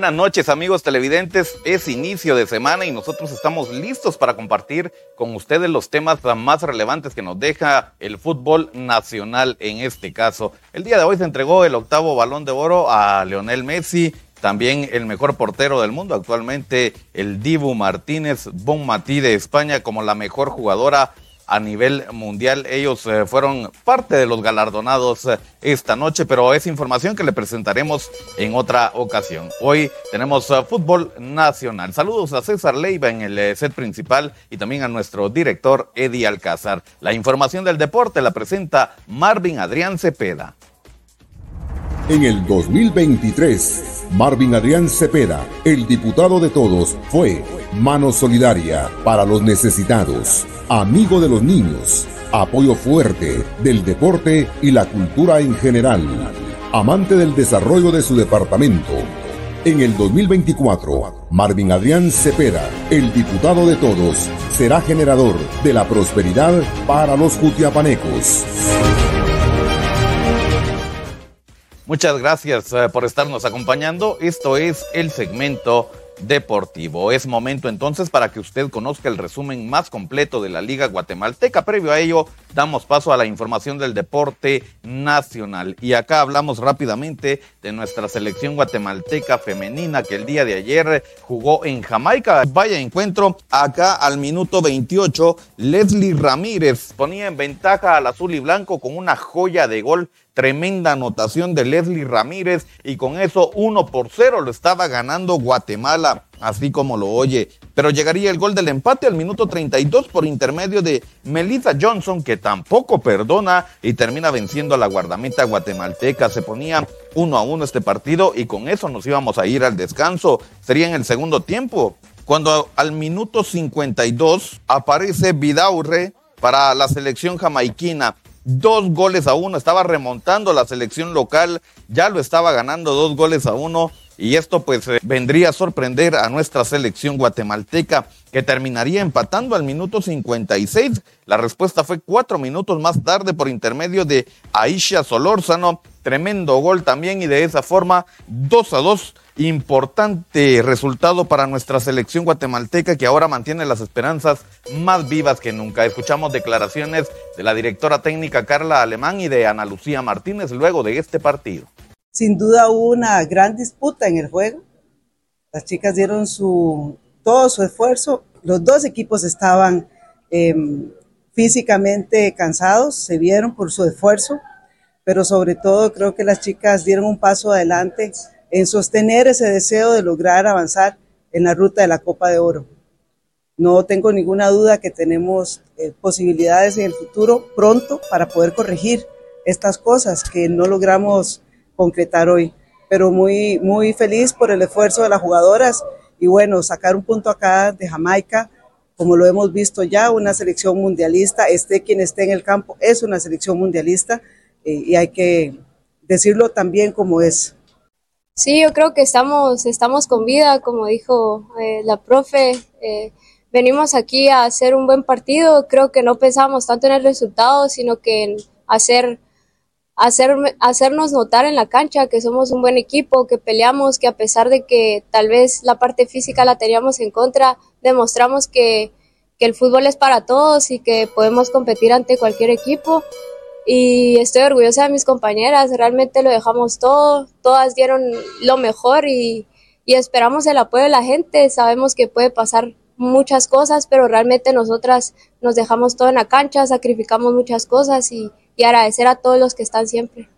Buenas noches amigos televidentes, es inicio de semana y nosotros estamos listos para compartir con ustedes los temas más relevantes que nos deja el fútbol nacional en este caso. El día de hoy se entregó el octavo balón de oro a Leonel Messi, también el mejor portero del mundo actualmente, el Dibu Martínez Bonmatí de España como la mejor jugadora a nivel mundial. Ellos eh, fueron parte de los galardonados eh, esta noche, pero es información que le presentaremos en otra ocasión. Hoy tenemos eh, fútbol nacional. Saludos a César Leiva en el set principal y también a nuestro director Eddie Alcázar. La información del deporte la presenta Marvin Adrián Cepeda. En el 2023, Marvin Adrián Cepeda, el diputado de todos, fue mano solidaria para los necesitados, amigo de los niños, apoyo fuerte del deporte y la cultura en general, amante del desarrollo de su departamento. En el 2024, Marvin Adrián Cepeda, el diputado de todos, será generador de la prosperidad para los jutiapanecos. Muchas gracias eh, por estarnos acompañando. Esto es el segmento deportivo. Es momento entonces para que usted conozca el resumen más completo de la Liga Guatemalteca. Previo a ello, damos paso a la información del deporte nacional. Y acá hablamos rápidamente de nuestra selección guatemalteca femenina que el día de ayer jugó en Jamaica. Vaya encuentro, acá al minuto 28, Leslie Ramírez ponía en ventaja al azul y blanco con una joya de gol Tremenda anotación de Leslie Ramírez y con eso uno por cero lo estaba ganando Guatemala, así como lo oye. Pero llegaría el gol del empate al minuto 32 por intermedio de Melissa Johnson, que tampoco perdona y termina venciendo a la guardameta guatemalteca. Se ponía uno a uno este partido y con eso nos íbamos a ir al descanso. Sería en el segundo tiempo. Cuando al minuto 52 aparece Vidaurre para la selección jamaiquina dos goles a uno, estaba remontando la selección local, ya lo estaba ganando dos goles a uno y esto pues eh, vendría a sorprender a nuestra selección guatemalteca que terminaría empatando al minuto 56. La respuesta fue cuatro minutos más tarde por intermedio de Aisha Solórzano. Tremendo gol también y de esa forma dos a dos Importante resultado para nuestra selección guatemalteca que ahora mantiene las esperanzas más vivas que nunca. Escuchamos declaraciones de la directora técnica Carla Alemán y de Ana Lucía Martínez luego de este partido. Sin duda hubo una gran disputa en el juego. Las chicas dieron su, todo su esfuerzo. Los dos equipos estaban em, físicamente cansados, se vieron por su esfuerzo, pero sobre todo creo que las chicas dieron un paso adelante en sostener ese deseo de lograr avanzar en la ruta de la Copa de Oro. No tengo ninguna duda que tenemos eh, posibilidades en el futuro pronto para poder corregir estas cosas que no logramos concretar hoy. Pero muy, muy feliz por el esfuerzo de las jugadoras y bueno, sacar un punto acá de Jamaica, como lo hemos visto ya, una selección mundialista, esté quien esté en el campo, es una selección mundialista eh, y hay que decirlo también como es. Sí, yo creo que estamos, estamos con vida, como dijo eh, la profe. Eh, venimos aquí a hacer un buen partido. Creo que no pensamos tanto en el resultado, sino que en hacer, hacer, hacernos notar en la cancha que somos un buen equipo, que peleamos, que a pesar de que tal vez la parte física la teníamos en contra, demostramos que, que el fútbol es para todos y que podemos competir ante cualquier equipo. Y estoy orgullosa de mis compañeras, realmente lo dejamos todo, todas dieron lo mejor y, esperamos el apoyo de la gente, sabemos que puede pasar muchas cosas, pero realmente nosotras nos dejamos todo en la cancha, sacrificamos muchas cosas y, y agradecer a todos los que están siempre.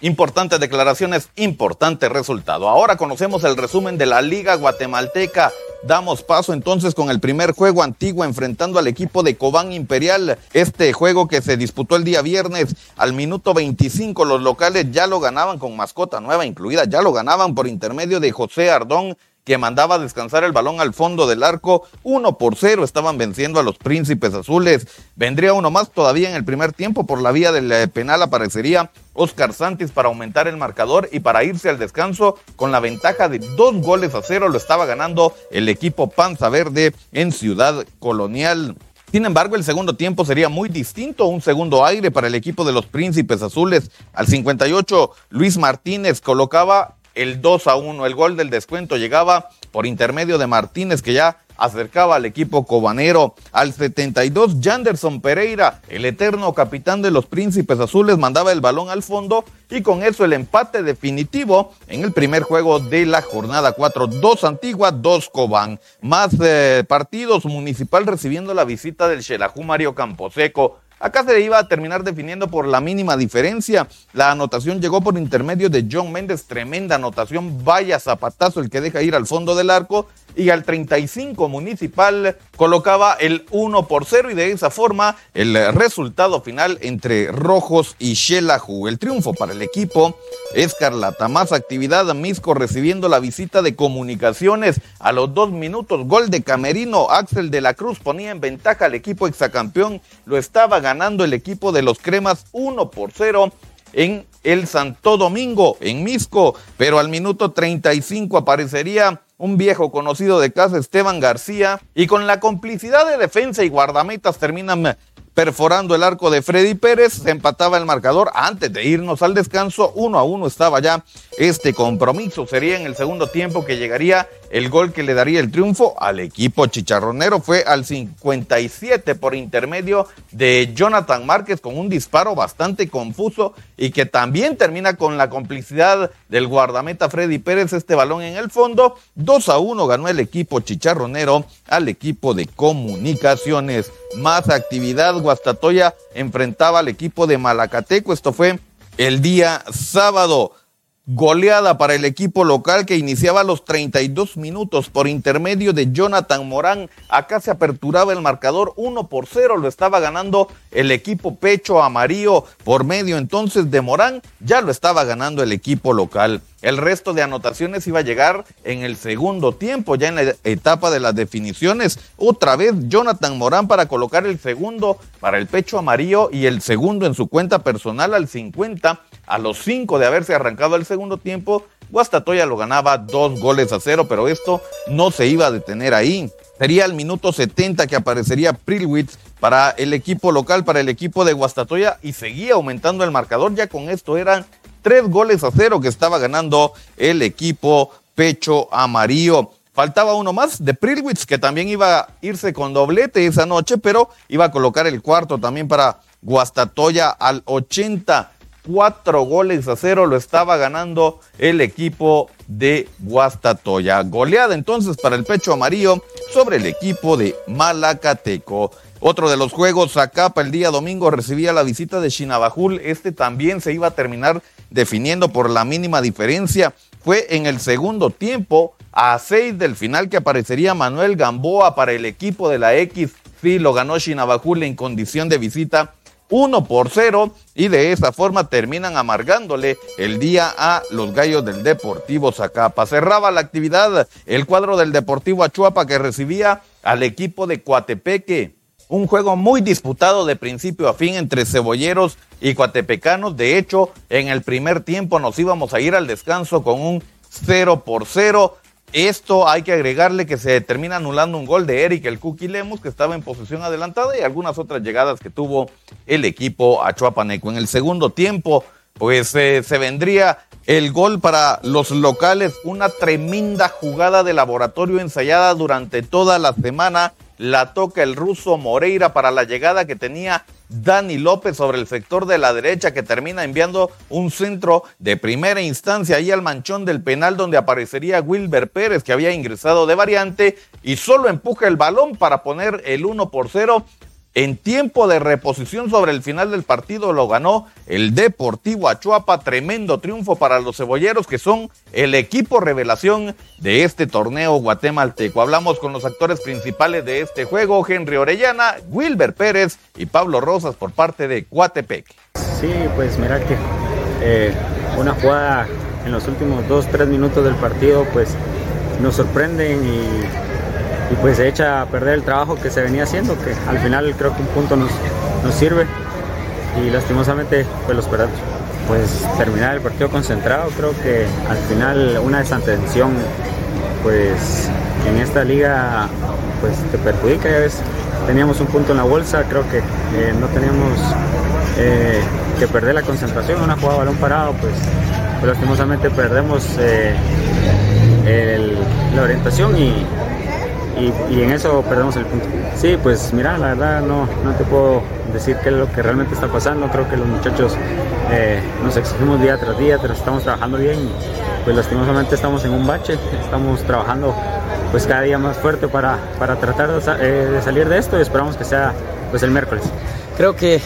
Importantes declaraciones, importante resultado. Ahora conocemos el resumen de la Liga Guatemalteca. Damos paso entonces con el primer juego antiguo enfrentando al equipo de Cobán Imperial. Este juego que se disputó el día viernes al minuto 25. Los locales ya lo ganaban con mascota nueva incluida. Ya lo ganaban por intermedio de José Ardón que mandaba descansar el balón al fondo del arco. Uno por cero estaban venciendo a los príncipes azules. Vendría uno más todavía en el primer tiempo. Por la vía del eh, penal aparecería Oscar Santis para aumentar el marcador y para irse al descanso con la ventaja de dos goles a cero. Lo estaba ganando el equipo Panza Verde en Ciudad Colonial. Sin embargo, el segundo tiempo sería muy distinto, un segundo aire para el equipo de los Príncipes Azules. Al 58, Luis Martínez colocaba el 2 a 1. El gol del descuento llegaba por intermedio de Martínez, que ya acercaba al equipo cobanero. Al 72, Janderson Pereira, el eterno capitán de los Príncipes Azules, mandaba el balón al fondo y con eso el empate definitivo en el primer juego de la jornada 4. Dos Antigua, dos Cobán. Más eh, partidos, Municipal recibiendo la visita del Xelajú Mario Camposeco. Acá se iba a terminar definiendo por la mínima diferencia. La anotación llegó por intermedio de John Méndez, tremenda anotación, vaya zapatazo el que deja ir al fondo del arco y al 35 Municipal colocaba el 1 por 0 y de esa forma el resultado final entre Rojos y Xelajú. El triunfo para el equipo Escarlata. Más actividad, Misco recibiendo la visita de comunicaciones a los dos minutos. Gol de Camerino, Axel de la Cruz ponía en ventaja al equipo exacampeón. Lo estaba ganando el equipo de los Cremas 1 por 0 en el Santo Domingo, en Misco, pero al minuto 35 aparecería un viejo conocido de casa, Esteban García, y con la complicidad de defensa y guardametas terminan perforando el arco de Freddy Pérez, se empataba el marcador antes de irnos al descanso, uno a uno estaba ya este compromiso, sería en el segundo tiempo que llegaría el gol que le daría el triunfo al equipo chicharronero, fue al 57 por intermedio de Jonathan Márquez con un disparo bastante confuso y que también termina con la complicidad del guardameta Freddy Pérez, este balón en el fondo, 2 a 1 ganó el equipo chicharronero al equipo de comunicaciones, más actividad Guastatoya enfrentaba al equipo de Malacateco. Esto fue el día sábado. Goleada para el equipo local que iniciaba los 32 minutos por intermedio de Jonathan Morán. Acá se aperturaba el marcador 1 por 0. Lo estaba ganando el equipo Pecho Amarillo por medio entonces de Morán. Ya lo estaba ganando el equipo local. El resto de anotaciones iba a llegar en el segundo tiempo, ya en la etapa de las definiciones. Otra vez Jonathan Morán para colocar el segundo para el pecho amarillo y el segundo en su cuenta personal al 50. A los 5 de haberse arrancado el segundo tiempo, Guastatoya lo ganaba dos goles a cero, pero esto no se iba a detener ahí. Sería el minuto 70 que aparecería Prilwitz para el equipo local, para el equipo de Guastatoya y seguía aumentando el marcador. Ya con esto eran tres goles a cero que estaba ganando el equipo pecho amarillo. Faltaba uno más de Prilwitz, que también iba a irse con doblete esa noche, pero iba a colocar el cuarto también para Guastatoya al 80. Cuatro goles a cero lo estaba ganando el equipo de Guastatoya. Goleada entonces para el pecho amarillo sobre el equipo de Malacateco. Otro de los juegos, Zacapa el día domingo recibía la visita de Chinabajul. Este también se iba a terminar definiendo por la mínima diferencia. Fue en el segundo tiempo, a seis del final, que aparecería Manuel Gamboa para el equipo de la X. Sí, lo ganó Chinabajul en condición de visita 1 por 0 y de esa forma terminan amargándole el día a los gallos del Deportivo Zacapa. Cerraba la actividad el cuadro del Deportivo Achuapa que recibía al equipo de Coatepeque un juego muy disputado de principio a fin entre cebolleros y cuatepecanos. De hecho, en el primer tiempo nos íbamos a ir al descanso con un 0 por 0. Esto hay que agregarle que se termina anulando un gol de Eric el Cookie Lemus, que estaba en posición adelantada, y algunas otras llegadas que tuvo el equipo Achuapaneco. En el segundo tiempo, pues eh, se vendría el gol para los locales, una tremenda jugada de laboratorio ensayada durante toda la semana la toca el ruso Moreira para la llegada que tenía Dani López sobre el sector de la derecha que termina enviando un centro de primera instancia ahí al manchón del penal donde aparecería Wilber Pérez que había ingresado de variante y solo empuja el balón para poner el 1 por 0 en tiempo de reposición sobre el final del partido lo ganó el Deportivo Achuapa. Tremendo triunfo para los cebolleros que son el equipo revelación de este torneo guatemalteco. Hablamos con los actores principales de este juego, Henry Orellana, Wilber Pérez y Pablo Rosas por parte de Coatepec. Sí, pues mira que eh, una jugada en los últimos dos, tres minutos del partido pues nos sorprenden y y pues se echa a perder el trabajo que se venía haciendo, que al final creo que un punto nos, nos sirve y lastimosamente pues los perdemos. Pues terminar el partido concentrado, creo que al final una desatención pues en esta liga pues te perjudica, ya ves, teníamos un punto en la bolsa, creo que eh, no teníamos eh, que perder la concentración, una jugada balón parado, pues pues lastimosamente perdemos eh, la orientación y, y, en eso perdemos el punto. Sí, pues mira, la verdad no, no te puedo decir qué es lo que realmente está pasando. Creo que los muchachos eh, nos exigimos día tras día, pero estamos trabajando bien. Pues lastimosamente estamos en un bache, estamos trabajando pues cada día más fuerte para, para tratar de, eh, de salir de esto y esperamos que sea pues el miércoles. Creo que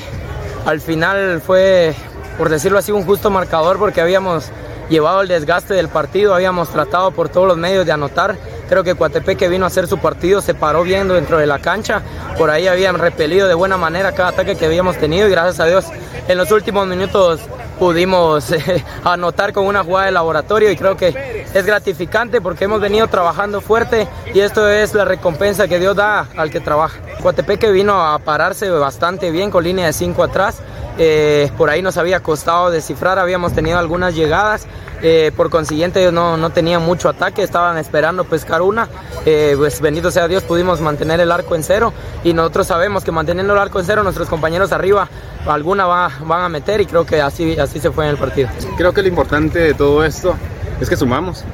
al final fue, por decirlo así, un justo marcador porque habíamos llevado el desgaste del partido, habíamos tratado por todos los medios de anotar Creo que Coatepeque vino a hacer su partido, se paró bien dentro de la cancha. Por ahí habían repelido de buena manera cada ataque que habíamos tenido y gracias a Dios en los últimos minutos pudimos eh, anotar con una jugada de laboratorio y creo que es gratificante porque hemos venido trabajando fuerte y esto es la recompensa que Dios da al que trabaja. Coatepeque vino a pararse bastante bien con línea de 5 atrás. Eh, por ahí nos había costado descifrar, habíamos tenido algunas llegadas, eh, por consiguiente ellos no, no, tenían mucho ataque, estaban esperando pescar una, eh, pues bendito sea Dios pudimos mantener el arco en cero y nosotros sabemos que manteniendo el arco en cero nuestros compañeros arriba alguna va, van a meter y creo que así, así se fue en el partido. Creo que lo importante de todo esto es que sumamos.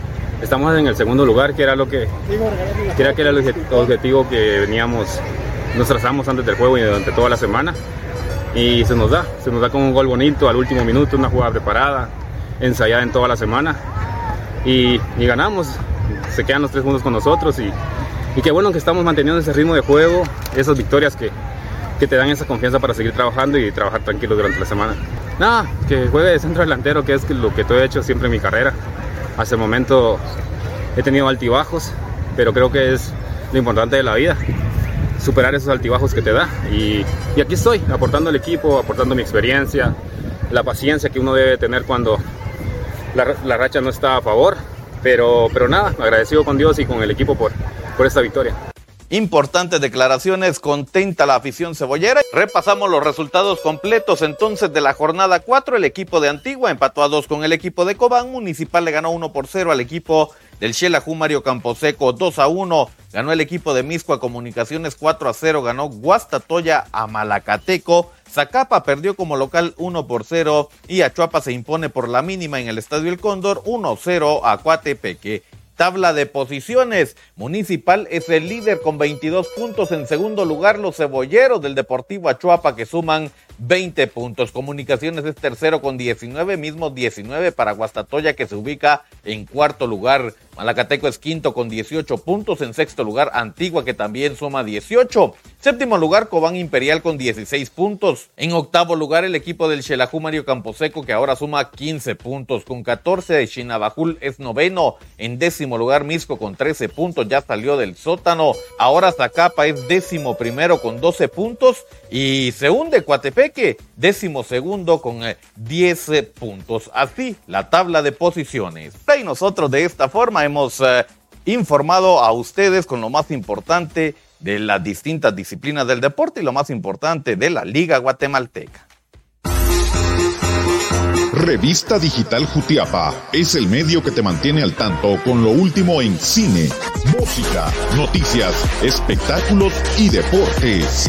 Estamos en el segundo lugar, que era lo que, que era, que era el objetivo que veníamos, nos trazamos antes del juego y durante toda la semana. Y se nos da, se nos da con un gol bonito al último minuto, una jugada preparada, ensayada en toda la semana y, ganamos. Se quedan los tres puntos con nosotros y, y qué bueno que estamos manteniendo ese ritmo de juego, esas victorias que, que te dan esa confianza para seguir trabajando y trabajar tranquilo durante la semana. Nada, que juegue de centro delantero, que es lo que he hecho siempre en mi carrera. Hasta el momento he tenido altibajos, pero creo que es lo importante de la vida, superar esos altibajos que te da. Y, y aquí estoy, aportando al equipo, aportando mi experiencia, la paciencia que uno debe tener cuando, la, racha no está a favor. Pero, pero nada, agradecido con Dios y con el equipo por, por esta victoria. Importantes declaraciones, contenta la afición cebollera. Repasamos los resultados completos entonces de la jornada 4. El equipo de Antigua empató a 2 con el equipo de Cobán. Municipal le ganó 1 por 0 al equipo del Xelajú Mario Camposeco 2 a 1. Ganó el equipo de Miscua Comunicaciones 4 a 0. Ganó Guastatoya a Malacateco. Zacapa perdió como local 1 por 0 y Achuapa se impone por la mínima en el Estadio El Cóndor 1-0 a Coatepeque. Tabla de posiciones. Municipal es el líder con 22 puntos. En segundo lugar, los cebolleros del Deportivo Achuapa que suman 20 puntos. Comunicaciones es tercero con 19, mismo 19 para Guastatoya que se ubica en cuarto lugar. Malacateco es quinto con 18 puntos. En sexto lugar, Antigua que también suma 18. Séptimo lugar, Cobán Imperial con 16 puntos. En octavo lugar, el equipo del Xelajú Mario Camposeco que ahora suma 15 puntos. Con 14, Chinabajul es noveno. En décimo lugar, Misco con 13 puntos. Ya salió del sótano. Ahora Zacapa es décimo primero con 12 puntos. Y se hunde Coatepeque, décimo segundo con 10 eh, puntos. Así la tabla de posiciones. Y nosotros de esta forma hemos eh, informado a ustedes con lo más importante de las distintas disciplinas del deporte y lo más importante de la Liga Guatemalteca. Revista Digital Jutiapa es el medio que te mantiene al tanto con lo último en cine, música, noticias, espectáculos y deportes.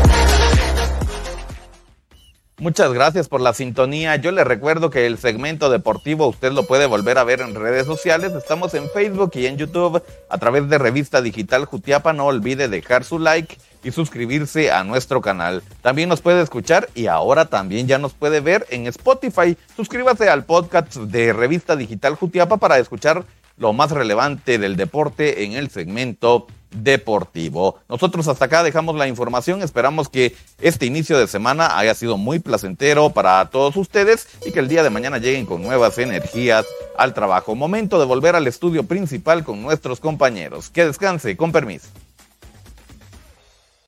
Muchas gracias por la sintonía. Yo le recuerdo que el segmento deportivo usted lo puede volver a ver en redes sociales. Estamos en Facebook y en YouTube a través de Revista Digital Jutiapa. No olvide dejar su like y suscribirse a nuestro canal. También nos puede escuchar y ahora también ya nos puede ver en Spotify. Suscríbase al podcast de Revista Digital Jutiapa para escuchar lo más relevante del deporte en el segmento deportivo. Nosotros hasta acá dejamos la información. Esperamos que este inicio de semana haya sido muy placentero para todos ustedes y que el día de mañana lleguen con nuevas energías al trabajo. Momento de volver al estudio principal con nuestros compañeros. Que descanse, con permiso.